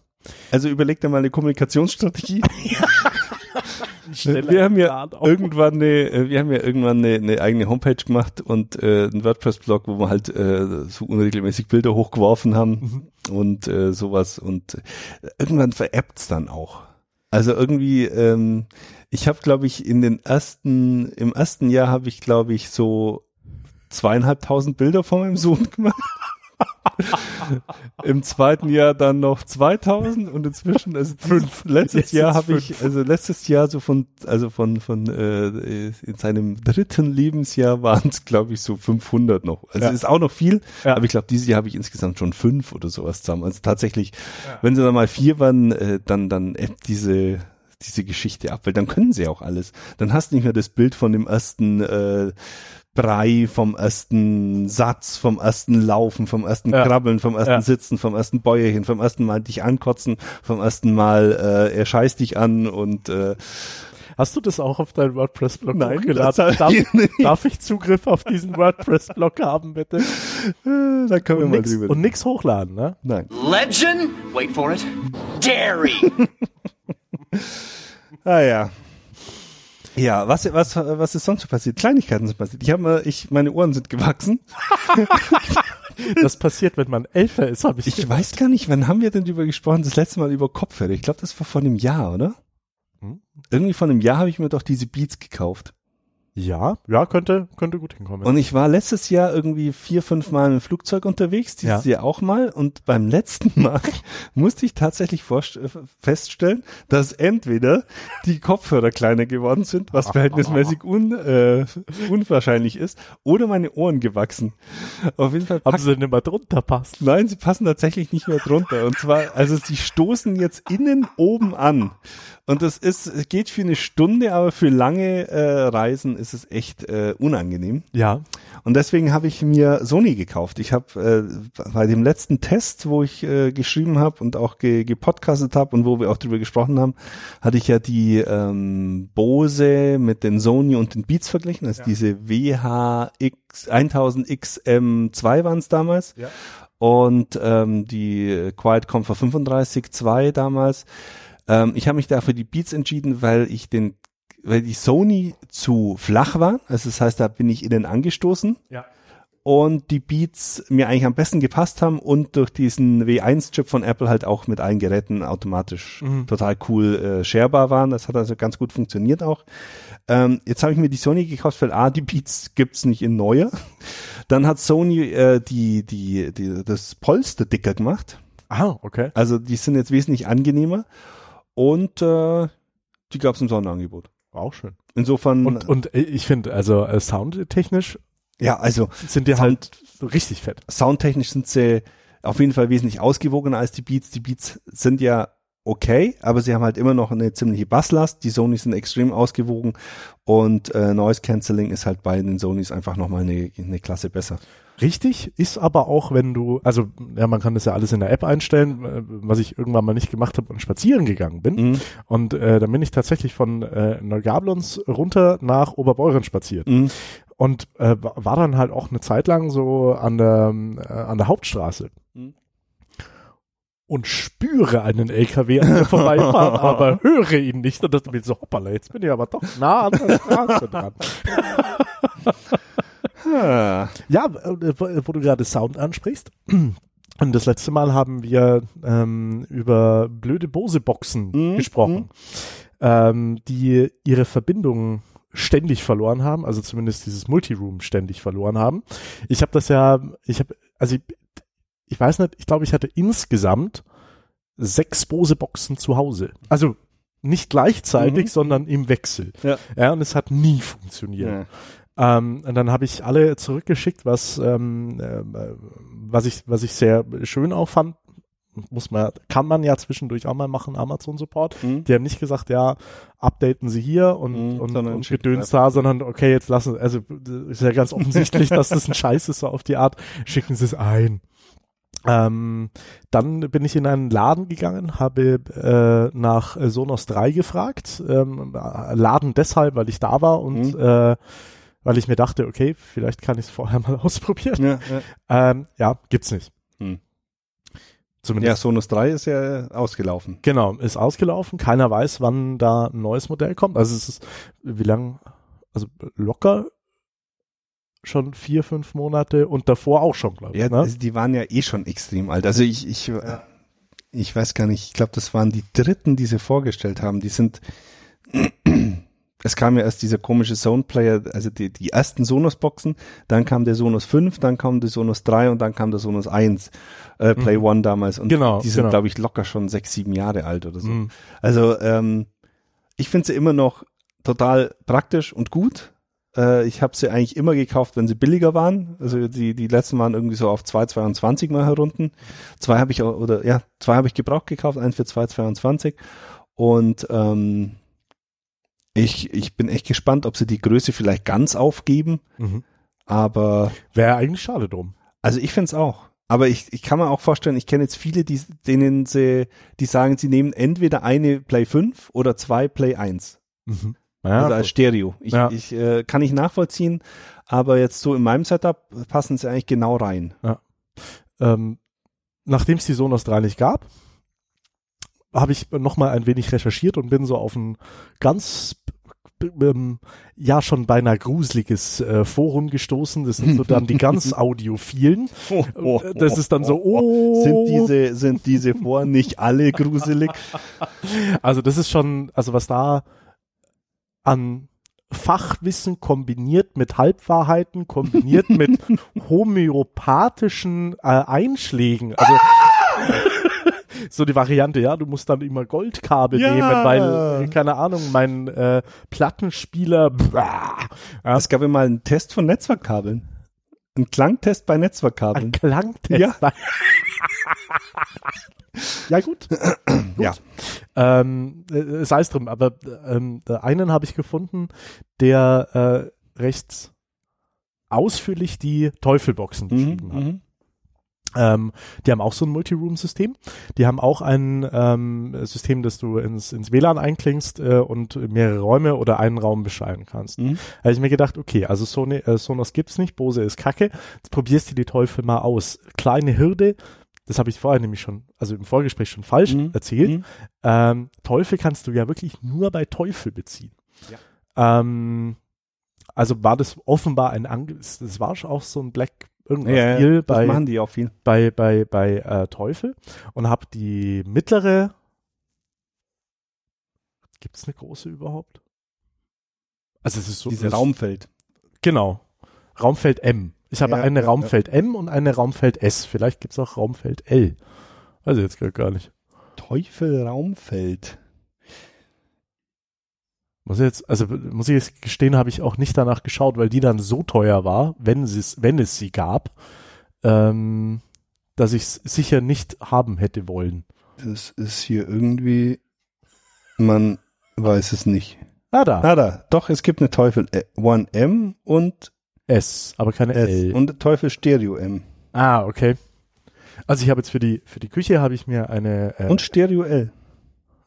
Also überleg dir mal eine Kommunikationsstrategie. Wir haben ja irgendwann eine, äh, wir haben ja irgendwann eine, eine eigene Homepage gemacht und äh, einen WordPress-Blog, wo wir halt äh, so unregelmäßig Bilder hochgeworfen haben und äh, sowas und äh, irgendwann veräppt's dann auch. Also irgendwie, ähm, ich habe, glaube ich, in den ersten, im ersten Jahr habe ich, glaube ich, so zweieinhalbtausend Bilder von meinem Sohn gemacht. Im zweiten Jahr dann noch 2000 und inzwischen, also fünf. Letztes Jahr habe ich, also letztes Jahr so von, also von, von, äh, in seinem dritten Lebensjahr waren es, glaube ich, so 500 noch. Also Ja. ist auch noch viel, Ja. aber ich glaube, dieses Jahr habe ich insgesamt schon fünf oder sowas zusammen. Also tatsächlich, wenn sie dann mal vier waren, äh, dann, dann ebbt diese, diese Geschichte ab, weil dann können sie auch alles. Dann hast du nicht mehr das Bild von dem ersten, äh, Brei, vom ersten Satz, vom ersten Laufen, vom ersten Ja. Krabbeln, vom ersten Ja. Sitzen, vom ersten Bäuerchen, vom ersten Mal dich ankotzen, vom ersten Mal äh, er scheißt dich an und äh, Hast du das auch auf deinen WordPress-Blog Nein, hochgeladen? Darf, darf ich Zugriff auf diesen WordPress-Blog haben, bitte? da können wir Und mal nix, drüber. und nix hochladen, ne? Nein. Legend? Wait for it. Dairy. Ah ja. Ja, was, was, was ist sonst so passiert? Kleinigkeiten sind passiert. Ich habe mal, ich, meine Ohren sind gewachsen. Das passiert, wenn man älter ist, habe ich, Ich weiß gar nicht, wann haben wir denn drüber gesprochen? Das letzte Mal über Kopfhörer. Ich glaube, das war vor einem Jahr, oder? Hm? Irgendwie vor einem Jahr habe ich mir doch diese Beats gekauft. Ja, ja, könnte, könnte gut hinkommen. Und ich war letztes Jahr irgendwie vier, fünf Mal im Flugzeug unterwegs, dieses Ja. Jahr auch mal. Und beim letzten Mal musste ich tatsächlich äh, feststellen, dass entweder die Kopfhörer kleiner geworden sind, was verhältnismäßig un, äh, unwahrscheinlich ist, oder meine Ohren gewachsen. Auf jeden Fall Haben sie denn immer drunter passt? Nein, sie passen tatsächlich nicht mehr drunter. Und zwar, also sie stoßen jetzt innen oben an. Und das ist, es geht für eine Stunde, aber für lange äh, Reisen ist es echt äh, unangenehm. Ja. Und deswegen habe ich mir Sony gekauft. Ich habe äh, bei dem letzten Test, wo ich äh, geschrieben habe und auch ge gepodcastet habe und wo wir auch drüber gesprochen haben, hatte ich ja die ähm, Bose mit den Sony und den Beats verglichen. Also diese WHX 1000XM2 waren es damals. Ja. Und ähm, die Quiet Comfort 35.2 damals. Ähm, ich habe mich da für die Beats entschieden, weil ich den weil die Sony zu flach war. Also das heißt, da bin ich innen angestoßen Ja. und die Beats mir eigentlich am besten gepasst haben und durch diesen W1-Chip von Apple halt auch mit allen Geräten automatisch total cool äh, sharebar waren. Das hat also ganz gut funktioniert auch. Ähm, jetzt habe ich mir die Sony gekauft, weil A, die Beats gibt's nicht in neue. Dann hat Sony äh, die, die, die, das Polster dicker gemacht. Ah, okay. Also die sind jetzt wesentlich angenehmer und äh, die gab's im Sonderangebot. Auch schön. Insofern, Und, und äh, ich finde, also äh, soundtechnisch ja, also sind die Sound- halt so richtig fett. soundtechnisch sind sie auf jeden Fall wesentlich ausgewogener als die Beats. Die Beats sind ja okay, aber sie haben halt immer noch eine ziemliche Basslast. Die Sonys sind extrem ausgewogen und äh, Noise Cancelling ist halt bei den Sonys einfach nochmal eine, eine Klasse besser. Richtig, ist aber auch, wenn du, also ja, man kann das ja alles in der App einstellen, äh, was ich irgendwann mal nicht gemacht habe und spazieren gegangen bin. Mhm. Und äh, dann bin ich tatsächlich von äh, Neugablons runter nach Oberbeuren spaziert. Mhm. Und äh, wa- war dann halt auch eine Zeit lang so an der, äh, an der Hauptstraße. Mhm. Und spüre einen LKW an mir vorbeifahren, aber höre ihn nicht. Und dachte mir so, hoppala, jetzt bin ich aber doch nah an der Straße dran. Ja, äh, wo wo du gerade Sound ansprichst. Und das letzte Mal haben wir ähm, über blöde Bose-Boxen Mhm, gesprochen, ähm, die ihre Verbindung ständig verloren haben, also zumindest dieses Multiroom ständig verloren haben. Ich habe das ja, ich habe, also ich, ich weiß nicht, ich glaube, ich hatte insgesamt sechs Bose-Boxen zu Hause. Also nicht gleichzeitig, Mhm. sondern im Wechsel. Ja. ja, und es hat nie funktioniert. ja. Ähm, und dann habe ich alle zurückgeschickt, was ähm, äh, was ich was ich sehr schön auch fand. Muss man, kann man ja zwischendurch auch mal machen, Amazon Support. Mhm. Die haben nicht gesagt, ja, updaten Sie hier und, Mhm, und, und Gedöns da, sondern okay, jetzt lassen, also ist ja ganz offensichtlich, dass das ein Scheiß ist, so auf die Art, schicken Sie es ein. Ähm, dann bin ich in einen Laden gegangen, habe äh, nach Sonos 3 gefragt. Ähm, äh, Laden deshalb, weil ich da war und Mhm. äh, weil ich mir dachte, okay, vielleicht kann ich es vorher mal ausprobieren. Ja, ja. Ähm, ja, gibt's nicht. Hm. ja, Zumindest. Sonos 3 ist ja ausgelaufen. Genau, ist ausgelaufen. Keiner weiß, wann da ein neues Modell kommt. Also es ist, wie lang, also locker schon vier, fünf Monate und davor auch schon, glaube ich. Ja, ne? die waren ja eh schon extrem alt. Also ich, ich, ich weiß gar nicht, ich glaube, das waren die dritten, die sie vorgestellt haben. Die sind, es kam ja erst dieser komische Zone Player, also die, die ersten Sonos-Boxen, dann kam der Sonos 5, dann kam der Sonos 3 und dann kam der Sonos 1, äh, Play Mhm. One damals. Und Genau, die sind, genau. glaube ich, locker schon sechs, sieben Jahre alt oder so. Mhm. Also ähm, ich finde sie immer noch total praktisch und gut. Äh, ich habe sie eigentlich immer gekauft, wenn sie billiger waren. Also die, die letzten waren irgendwie so auf 2,22 mal herunten. Zwei habe ich oder ja, zwei habe ich gebraucht gekauft, eins für 2,22. Und ähm, ich, ich bin echt gespannt, ob sie die Größe vielleicht ganz aufgeben. Mhm. Aber Wäre eigentlich schade drum. also ich find's auch. Aber ich, ich kann mir auch vorstellen, ich kenne jetzt viele, die, denen sie, die sagen, sie nehmen entweder eine Play 5 oder zwei Play 1. Mhm. Ja, also als Stereo. Ich, Ja. ich äh, kann ich nachvollziehen, aber jetzt so in meinem Setup passen sie eigentlich genau rein. ähm, nachdem es die Sonos 3 nicht gab, habe ich noch mal ein wenig recherchiert und bin so auf ein ganz ähm, ja schon beinahe gruseliges äh, Forum gestoßen. Das sind so dann die ganz Audiophilen. Das ist dann so, oh. Sind diese, sind diese Foren nicht alle gruselig? Also das ist schon, also was da an Fachwissen kombiniert mit Halbwahrheiten, kombiniert mit homöopathischen äh, Einschlägen. Also so die Variante, ja, du musst dann immer Goldkabel Ja. nehmen, weil, keine Ahnung, mein äh, Plattenspieler, blah, ja, Es gab ja mal einen Test von Netzwerkkabeln. Ein Klangtest bei ein Netzwerkkabeln. Klangtest. Ja. Ja, gut. Ja. Ähm, äh, sei es drum, aber ähm, äh, einen habe ich gefunden, der äh, recht ausführlich die Teufelboxen beschrieben hat. Mhm. Ähm, die haben auch so ein Multiroom-System. Die haben auch ein ähm, System, das du ins, ins WLAN einklingst äh, und mehrere Räume oder einen Raum beschreiben kannst. Mhm. Da habe ich mir gedacht, okay, also Sony, äh, Sonos gibt's nicht, Bose ist kacke, jetzt probierst du die Teufel mal aus. Kleine Hürde, das habe ich vorher nämlich schon, also im Vorgespräch schon falsch Mhm. erzählt. Mhm. Ähm, Teufel kannst du ja wirklich nur bei Teufel beziehen. Ähm, also war das offenbar ein, Ange das war schon auch so ein Black irgendwas Ja, Deal ja, bei, machen die auch viel. bei, bei, bei äh, Teufel und habe die mittlere. Gibt's eine große überhaupt? Also es ist so Diese es- Raumfeld. Genau. Raumfeld M. Ich habe Ja, eine ja, Raumfeld M und eine Raumfeld S. Vielleicht gibt's auch Raumfeld L. Also jetzt gar- gar nicht. Teufel Raumfeld. Muss ich jetzt, also muss ich jetzt gestehen, habe ich auch nicht danach geschaut, weil die dann so teuer war, wenn es, wenn es sie gab, ähm, dass ich es sicher nicht haben hätte wollen. Das ist hier irgendwie, man weiß es nicht. Ah, da. Ah, da, doch, es gibt eine Teufel äh, One M und S, aber keine S L. und Teufel Stereo M Ah, okay. Also ich habe jetzt für die für die Küche habe ich mir eine äh, und Stereo L.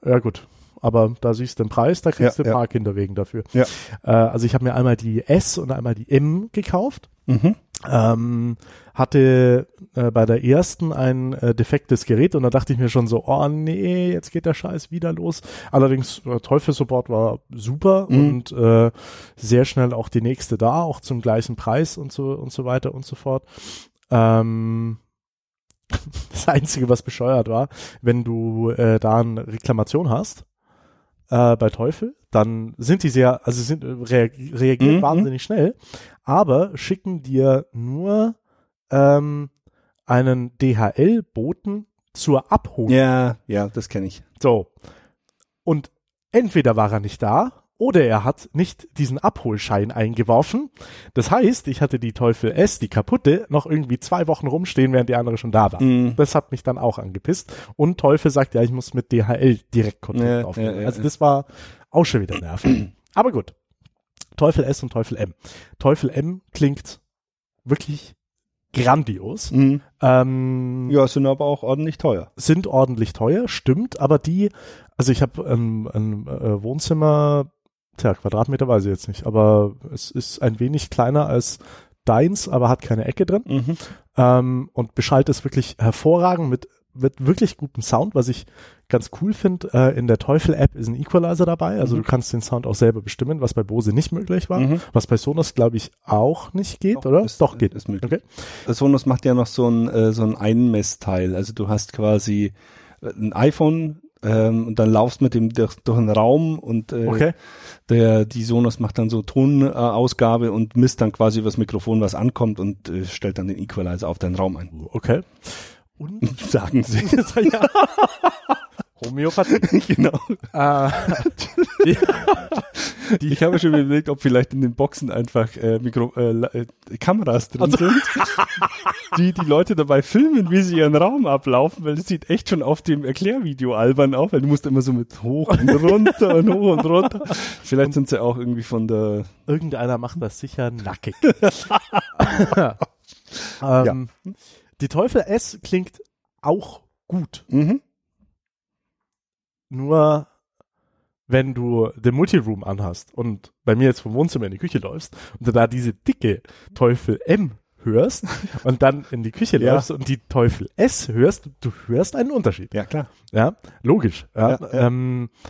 ja gut, aber da siehst du den Preis, da kriegst Ja, du ein ja. paar Kinderwegen dafür. Ja. Äh, also ich habe mir einmal die S und einmal die M gekauft. Mhm. Ähm, hatte äh, bei der ersten ein äh, defektes Gerät und da dachte ich mir schon so, oh nee, jetzt geht der Scheiß wieder los. Allerdings äh, Teufel-Support war super Mhm. und äh, sehr schnell auch die nächste da, auch zum gleichen Preis und so und so weiter und so fort. Ähm, das Einzige, was bescheuert war, wenn du äh, da eine Reklamation hast äh, bei Teufel, dann sind die sehr, also sind äh, reag reagieren Mhm. wahnsinnig schnell, aber schicken dir nur ähm, einen DHL-Boten zur Abholung. Ja, ja, das kenne ich. So. Und entweder war er nicht da oder er hat nicht diesen Abholschein eingeworfen. Das heißt, ich hatte die Teufel S, die kaputte, noch irgendwie zwei Wochen rumstehen, während die andere schon da war. Mhm. Das hat mich dann auch angepisst. Und Teufel sagt, ja, ich muss mit DHL direkt Kontakt Ja, aufnehmen. ja, ja, also das war auch schon wieder nervig. Aber gut. Teufel S und Teufel M. Teufel M klingt wirklich grandios. Mhm. Ähm, Ja, sind aber auch ordentlich teuer. sind ordentlich teuer, stimmt, aber die, also ich habe ein, ein äh, Wohnzimmer, tja, Quadratmeter weiß ich jetzt nicht, aber es ist ein wenig kleiner als deins, aber hat keine Ecke drin Mhm. ähm, und beschallt es wirklich hervorragend mit, mit wirklich gutem Sound, was ich ganz cool finde. Äh, in der Teufel-App ist ein Equalizer dabei, also Mhm. du kannst den Sound auch selber bestimmen, was bei Bose nicht möglich war, Mhm. was bei Sonos glaube ich auch nicht geht, oder? Ist, Doch geht. Ist möglich. Okay. Sonos macht ja noch so ein, äh, so ein Einmessteil. Also du hast quasi ein iPhone ähm, und dann laufst mit dem durch, durch einen Raum und äh, Okay. der die Sonos macht dann so Tonausgabe äh, und misst dann quasi übers Mikrofon, was ankommt und äh, stellt dann den Equalizer auf deinen Raum ein. Okay. Und Sagen sie. ja. Homöopathie. genau. Äh, die, die, Ich habe schon überlegt, ob vielleicht in den Boxen einfach äh, Mikro, äh, äh, Kameras drin sind, die die Leute dabei filmen, wie sie ihren Raum ablaufen, weil das sieht echt schon auf dem Erklärvideo albern aus, weil du musst immer so mit hoch und runter und hoch und runter. Vielleicht sind sie auch irgendwie von der irgendeiner macht das sicher nackig. ähm, Die Teufel S klingt auch gut. mhm. Nur wenn du den Multiroom anhast und bei mir jetzt vom Wohnzimmer in die Küche läufst und du da diese dicke Teufel M hörst und dann in die Küche Ja. läufst und die Teufel S hörst, du hörst einen Unterschied. Ja, klar. Ja, logisch. Ja, Ja, ja. Ähm, äh,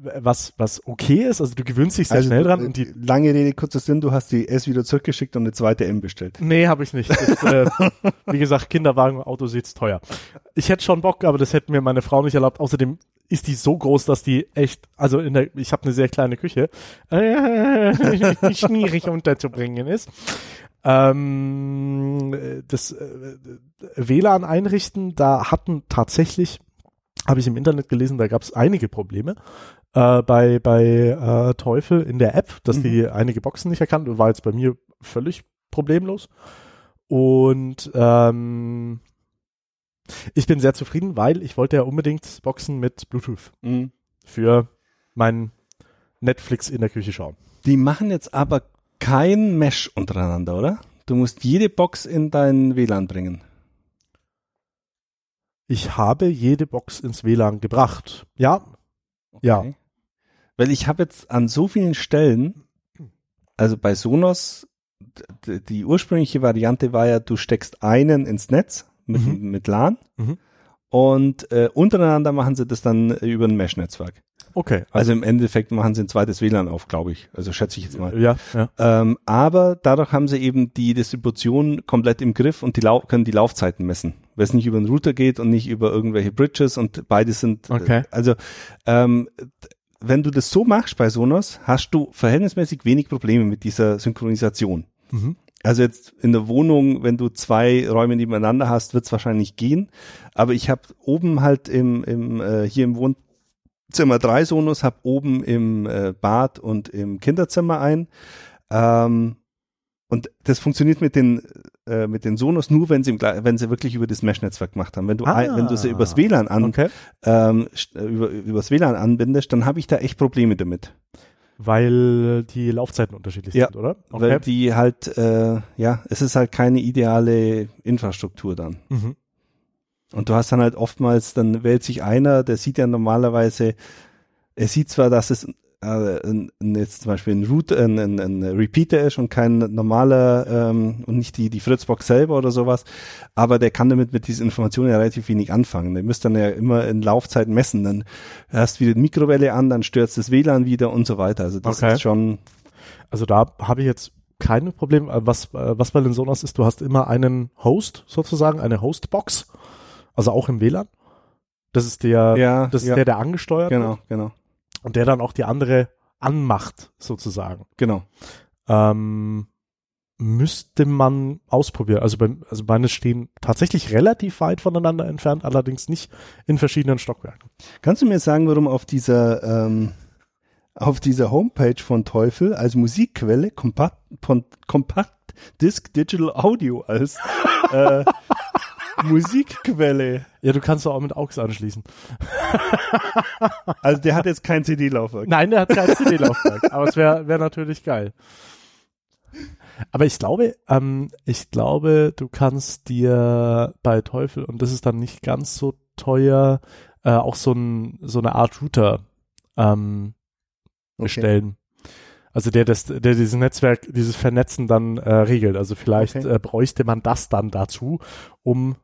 was, was okay ist, also du gewöhnst dich sehr Also, schnell dran äh, und die lange Rede, kurzer Sinn, du hast die S wieder zurückgeschickt und eine zweite M bestellt. Nee, habe ich nicht. Das, äh, wie gesagt, Kinderwagen, Autositz teuer. Ich hätte schon Bock, aber das hätte mir meine Frau nicht erlaubt. Außerdem ist die so groß, dass die echt, also in der, ich habe eine sehr kleine Küche, äh, schwierig unterzubringen ist. Ähm, das äh, WLAN einrichten, da hatten tatsächlich, habe ich im Internet gelesen, da gab es einige Probleme äh, bei bei äh, Teufel in der App, dass die einige Boxen nicht erkannt und war jetzt bei mir völlig problemlos. Und ähm, ich bin sehr zufrieden, weil ich wollte ja unbedingt Boxen mit Bluetooth Mhm. für mein Netflix in der Küche schauen. Die machen jetzt aber kein Mesh untereinander, oder? Du musst jede Box in dein WLAN bringen. Ich habe jede Box ins WLAN gebracht. Ja, ja. Okay. Weil ich habe jetzt an so vielen Stellen, also bei Sonos, die ursprüngliche Variante war ja, du steckst einen ins Netz mit, Mhm. mit LAN Mhm. und äh, untereinander machen sie das dann äh, über ein Mesh-Netzwerk. Okay. Also im Endeffekt machen sie ein zweites WLAN auf, glaube ich. Also schätze ich jetzt mal. ja, ja. Ähm, aber dadurch haben sie eben die Distribution komplett im Griff und die Lau können die Laufzeiten messen. Weil es nicht über den Router geht und nicht über irgendwelche Bridges und beide sind, Okay. äh, also ähm, wenn du das so machst bei Sonos, hast du verhältnismäßig wenig Probleme mit dieser Synchronisation. Mhm. Also jetzt in der Wohnung, wenn du zwei Räume nebeneinander hast, wird es wahrscheinlich gehen. Aber ich habe oben halt im, im äh, hier im Wohnzimmer drei Sonos, habe oben im äh, Bad und im Kinderzimmer ein. Ähm, und das funktioniert mit den äh, mit den Sonos nur, wenn sie im, wenn sie wirklich über das Mesh-Netzwerk gemacht haben. Wenn du ein, wenn du sie Ah. übers WLAN an Okay. ähm, äh, über übers WLAN anbindest, dann habe ich da echt Probleme damit. Weil die Laufzeiten unterschiedlich Ja, sind, oder? Weil die halt, äh, ja, es ist halt keine ideale Infrastruktur dann. Mhm. Und du hast dann halt oftmals, dann wählt sich einer, der sieht ja normalerweise, er sieht zwar, dass es äh, jetzt zum Beispiel ein Root, ein, ein, ein Repeater ist und kein normaler ähm, und nicht die, die Fritzbox selber oder sowas, aber der kann damit mit diesen Informationen ja relativ wenig anfangen. Der müsste dann ja immer in Laufzeit messen. Dann hast du wieder die Mikrowelle an, dann stürzt das WLAN wieder und so weiter. Also das Okay. ist schon, Also da habe ich jetzt keine Probleme. Äh, Was, äh, was bei den Sonos ist, du hast immer einen Host sozusagen, eine Hostbox, also auch im WLAN. Das ist der, ja, das ist ja, der, der angesteuert genau, wird genau, und der dann auch die andere anmacht sozusagen. genau. Ähm, müsste man ausprobieren. Also, bei, also meine stehen tatsächlich relativ weit voneinander entfernt, allerdings nicht in verschiedenen Stockwerken. Kannst du mir sagen, warum auf dieser ähm, auf dieser Homepage von Teufel als Musikquelle Compact, Compact Disc Digital Audio als äh, Musikquelle. Ja, du kannst doch auch mit AUX anschließen. Also der hat jetzt kein CD-Laufwerk. Nein, der hat kein CD-Laufwerk, aber es wäre wär natürlich geil. Aber ich glaube, ähm, ich glaube, du kannst dir bei Teufel, und das ist dann nicht ganz so teuer, äh, auch so, ein, so eine Art Router ähm, bestellen. Also der, das, der dieses Netzwerk, dieses Vernetzen dann äh, regelt. Also vielleicht Okay. äh, bräuchte man das dann dazu, um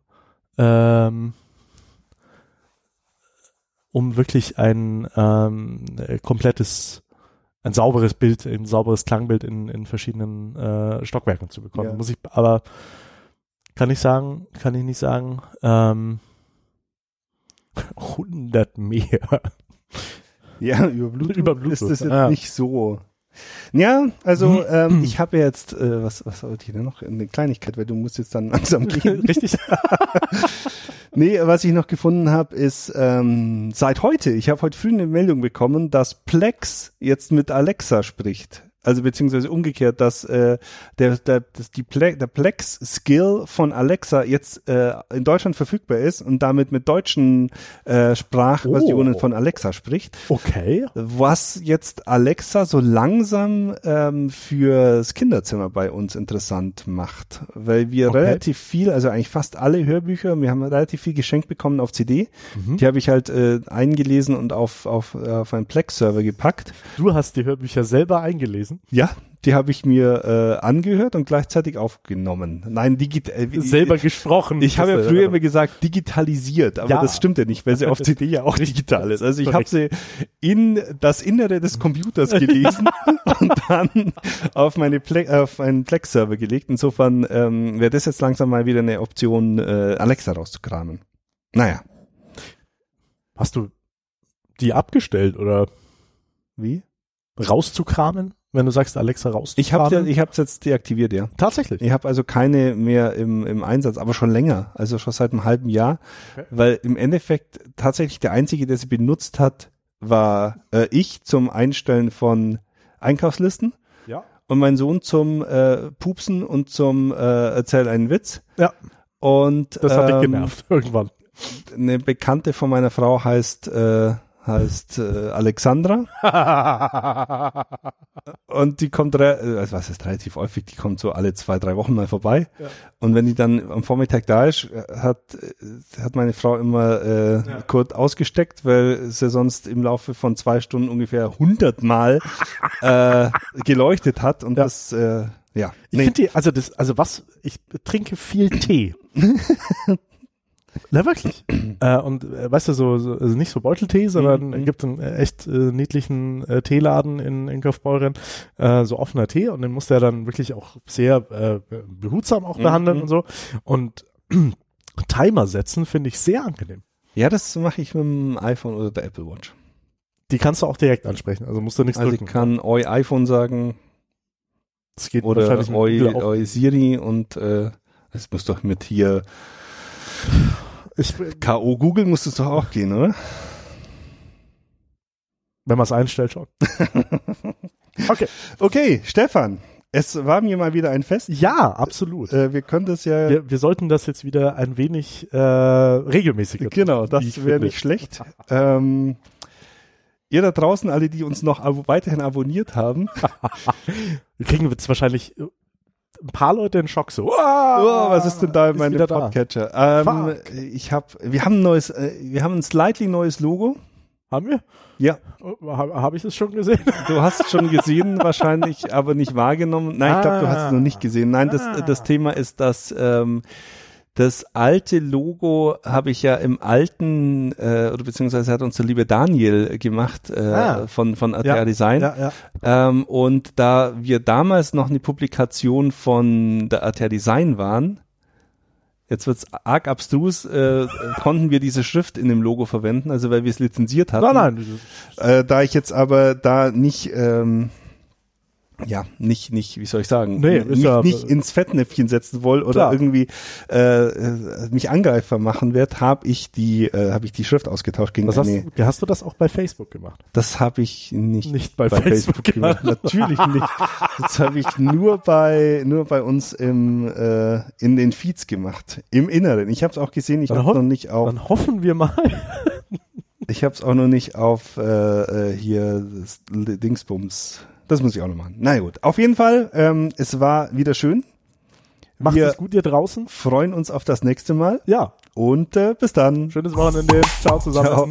ähm, um wirklich ein ähm, äh, komplettes, ein sauberes Bild, ein sauberes Klangbild in, in verschiedenen äh, Stockwerken zu bekommen. Ja. Muss ich, aber kann ich sagen, kann ich nicht sagen. Ähm, 100 mehr. Ja, über Bluetooth, Über Bluetooth, ist das jetzt ah. nicht so. Ja, also Mhm. ähm, ich habe ja jetzt, äh, was, was wollte ich denn noch? Eine Kleinigkeit, weil du musst jetzt dann langsam gehen. Richtig? Nee, was ich noch gefunden habe, ist ähm, seit heute, ich habe heute früh eine Meldung bekommen, dass Plex jetzt mit Alexa spricht. Also beziehungsweise umgekehrt, dass äh, der, der, dass die Ple der Plex-Skill von Alexa jetzt äh, in Deutschland verfügbar ist und damit mit deutschen äh, Sprachversionen Oh. von Alexa spricht. Okay. Was jetzt Alexa so langsam ähm, fürs Kinderzimmer bei uns interessant macht, weil wir Okay. relativ viel, also eigentlich fast alle Hörbücher, wir haben relativ viel geschenkt bekommen auf CD. Die habe ich halt äh, eingelesen und auf, auf, auf einen Plex-Server gepackt. Du hast die Hörbücher selber eingelesen. Ja, die habe ich mir äh, angehört und gleichzeitig aufgenommen. Nein, digital. Äh, Selber gesprochen. ich habe ja äh, früher immer gesagt digitalisiert, aber Ja. das stimmt ja nicht, weil sie auf CD ja auch digital ist. Also ich habe sie in das Innere des Computers gelesen und dann auf meine Ple auf einen Plex-Server gelegt. Insofern ähm, wäre das jetzt langsam mal wieder eine Option, äh, Alexa rauszukramen. Naja, Hast du die abgestellt oder wie? rauszukramen, wenn du sagst, Alexa rauszukramen? Ich habe ich hab's jetzt deaktiviert, ja. Tatsächlich. Ich habe also keine mehr im, im Einsatz, aber schon länger, also schon seit einem halben Jahr, Okay. weil im Endeffekt tatsächlich der einzige, der sie benutzt hat, war äh, ich zum Einstellen von Einkaufslisten Ja. und mein Sohn zum äh, Pupsen und zum äh, Erzähl einen Witz. Ja. Und Das hat dich ähm, genervt irgendwann. Eine Bekannte von meiner Frau heißt äh, heißt äh, Alexandra und die kommt äh, also was ist relativ häufig, die kommt so alle zwei, drei Wochen mal vorbei. Ja. Und wenn die dann am Vormittag da ist, äh, hat, äh, hat meine Frau immer äh, Ja. Kurt ausgesteckt, weil sie sonst im Laufe von zwei Stunden ungefähr hundertmal äh, geleuchtet hat. Und Ja. das, äh, ja. Ich finde die, also das, also was, ich trinke viel Tee. Na wirklich. äh, und äh, weißt du, so, so also nicht so Beuteltee, sondern Mhm. gibt einen äh, echt äh, niedlichen äh, Teeladen in, in Kaufbeuren, äh, so offener Tee und den musste er dann wirklich auch sehr äh, behutsam auch Mhm. behandeln und so. Und Timer setzen finde ich sehr angenehm. ja, das mache ich mit dem iPhone oder der Apple Watch. Die kannst du auch direkt ansprechen, also musst du nichts Also ich drücken. kann Oi iPhone sagen das geht oder auch. Oi Siri und äh, es muss doch mit hier Ich, K.O. Google muss es doch auch gehen, oder? wenn man es einstellt, schon. okay. Okay, Stefan, es war mir mal wieder ein Fest. Ja, absolut. Äh, wir können das ja Wir, wir sollten das jetzt wieder ein wenig äh, regelmäßiger tun, Genau, das wäre nicht schlecht. Ähm, ihr da draußen, alle, die uns noch abo weiterhin abonniert haben, Wir kriegen jetzt wahrscheinlich äh, ein paar Leute in Schock so. oh, was ist denn da in meinem. Podcatcher? Ähm, ich habe, wir haben ein neues, äh, wir haben ein slightly neues Logo. Haben wir? Ja, Habe hab ich es schon gesehen? du hast es schon gesehen wahrscheinlich, aber nicht wahrgenommen. Nein, ich glaube, du hast es noch nicht gesehen. Nein, das, Ah. das Thema ist, dass ähm, das alte Logo habe ich ja im alten, äh, oder beziehungsweise hat unser lieber Daniel gemacht äh, Ah. von, von ATR Design. Ja, ja. Ähm, und da wir damals noch eine Publikation von der ATR Design waren, jetzt wird's arg abstrus, äh, konnten wir diese Schrift in dem Logo verwenden, also weil wir es lizenziert hatten. Nein, nein. Äh, da ich jetzt aber da nicht, ähm, ja, nicht, nicht, wie soll ich sagen, Nee, nicht, ja- nicht ins Fettnäpfchen setzen will oder Klar. irgendwie äh, äh, mich angreifbar machen wird, habe ich die, äh, habe ich die Schrift ausgetauscht gegen Was hast, du- hast du das auch bei Facebook gemacht? Das habe ich nicht, Nicht bei Facebook gemacht. Natürlich nicht. Das habe ich nur bei nur bei uns im äh, in den Feeds gemacht, im Inneren. Ich habe es auch gesehen. Ich habe noch nicht auf. Dann hoffen wir mal. Ich habe es auch noch nicht auf äh, äh, hier Dingsbums. Das muss ich auch noch machen. Na gut. Auf jeden Fall. Ähm, es war wieder schön. Macht wir es gut ihr draußen. freuen uns auf das nächste Mal Ja. und äh, bis dann. Schönes Wochenende. Ciao zusammen. Ciao.